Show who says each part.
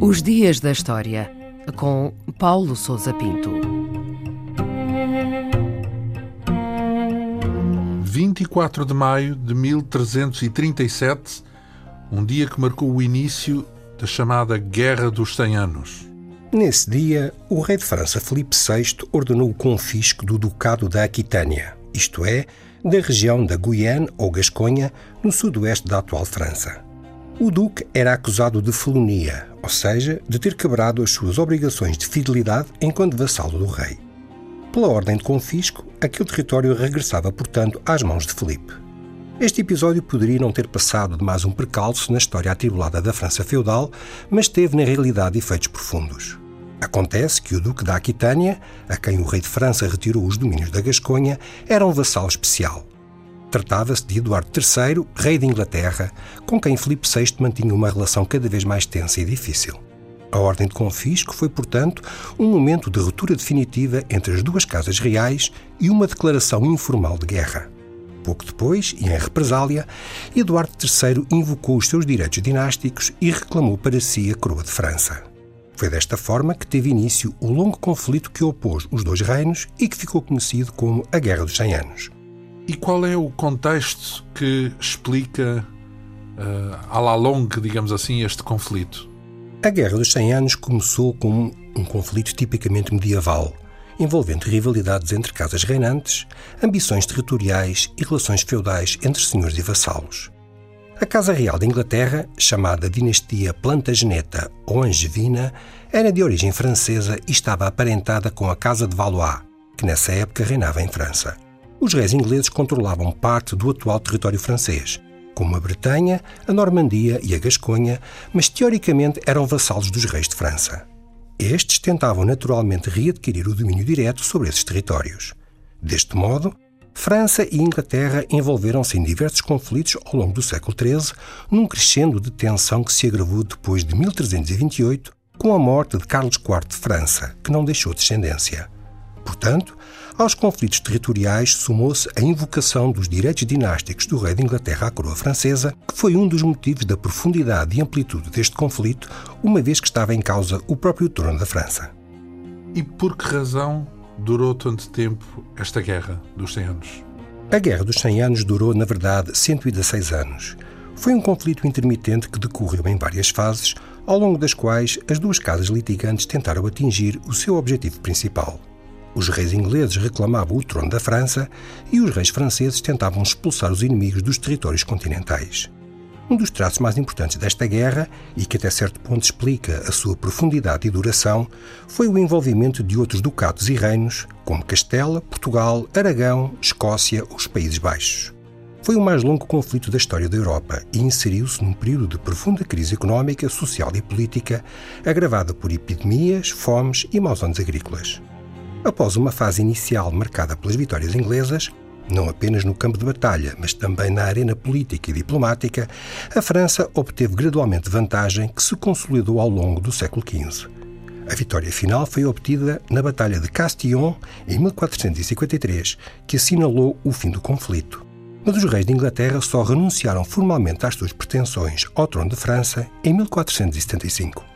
Speaker 1: Os Dias da História, com Paulo Souza Pinto.
Speaker 2: 24 de maio de 1337, um dia que marcou o início da chamada Guerra dos Cem Anos.
Speaker 3: Nesse dia, o rei de França Filipe VI ordenou o confisco do Ducado da Aquitânia, isto é, da região da Guyane ou Gasconha, no sudoeste da atual França. O duque era acusado de felonia, ou seja, de ter quebrado as suas obrigações de fidelidade enquanto vassalo do rei. Pela ordem de confisco, aquele território regressava, portanto, às mãos de Filipe. Este episódio poderia não ter passado de mais um percalço na história atribulada da França feudal, mas teve na realidade efeitos profundos. Acontece que o Duque da Aquitânia, a quem o rei de França retirou os domínios da Gasconha, era um vassalo especial. Tratava-se de Eduardo III, rei de Inglaterra, com quem Filipe VI mantinha uma relação cada vez mais tensa e difícil. A ordem de confisco foi, portanto, um momento de ruptura definitiva entre as duas casas reais e uma declaração informal de guerra. Pouco depois, e em represália, Eduardo III invocou os seus direitos dinásticos e reclamou para si a coroa de França. Foi desta forma que teve início o longo conflito que opôs os dois reinos e que ficou conhecido como a Guerra dos Cem Anos.
Speaker 2: E qual é o contexto que explica, uh, à la longue, digamos assim, este conflito?
Speaker 3: A Guerra dos Cem Anos começou como um conflito tipicamente medieval, envolvendo rivalidades entre casas reinantes, ambições territoriais e relações feudais entre senhores e vassalos. A Casa Real da Inglaterra, chamada Dinastia Plantageneta ou Angevina, era de origem francesa e estava aparentada com a Casa de Valois, que nessa época reinava em França. Os reis ingleses controlavam parte do atual território francês, como a Bretanha, a Normandia e a Gasconha, mas teoricamente eram vassalos dos reis de França. Estes tentavam naturalmente readquirir o domínio direto sobre esses territórios. Deste modo, França e Inglaterra envolveram-se em diversos conflitos ao longo do século XIII, num crescendo de tensão que se agravou depois de 1328, com a morte de Carlos IV de França, que não deixou descendência. Portanto, aos conflitos territoriais somou-se a invocação dos direitos dinásticos do rei de Inglaterra à coroa francesa, que foi um dos motivos da profundidade e amplitude deste conflito, uma vez que estava em causa o próprio trono da França.
Speaker 2: E por que razão durou tanto tempo esta guerra dos 100 anos?
Speaker 3: A Guerra dos 100 anos durou, na verdade, 116 anos. Foi um conflito intermitente que decorreu em várias fases, ao longo das quais as duas casas litigantes tentaram atingir o seu objetivo principal. Os reis ingleses reclamavam o trono da França e os reis franceses tentavam expulsar os inimigos dos territórios continentais. Um dos traços mais importantes desta guerra, e que até certo ponto explica a sua profundidade e duração, foi o envolvimento de outros ducados e reinos, como Castela, Portugal, Aragão, Escócia ou os Países Baixos. Foi o mais longo conflito da história da Europa e inseriu-se num período de profunda crise económica, social e política, agravada por epidemias, fomes e maus anos agrícolas. Após uma fase inicial marcada pelas vitórias inglesas, não apenas no campo de batalha, mas também na arena política e diplomática, a França obteve gradualmente vantagem que se consolidou ao longo do século XV. A vitória final foi obtida na Batalha de Castillon em 1453, que assinalou o fim do conflito. Mas os reis de Inglaterra só renunciaram formalmente às suas pretensões ao trono de França em 1475.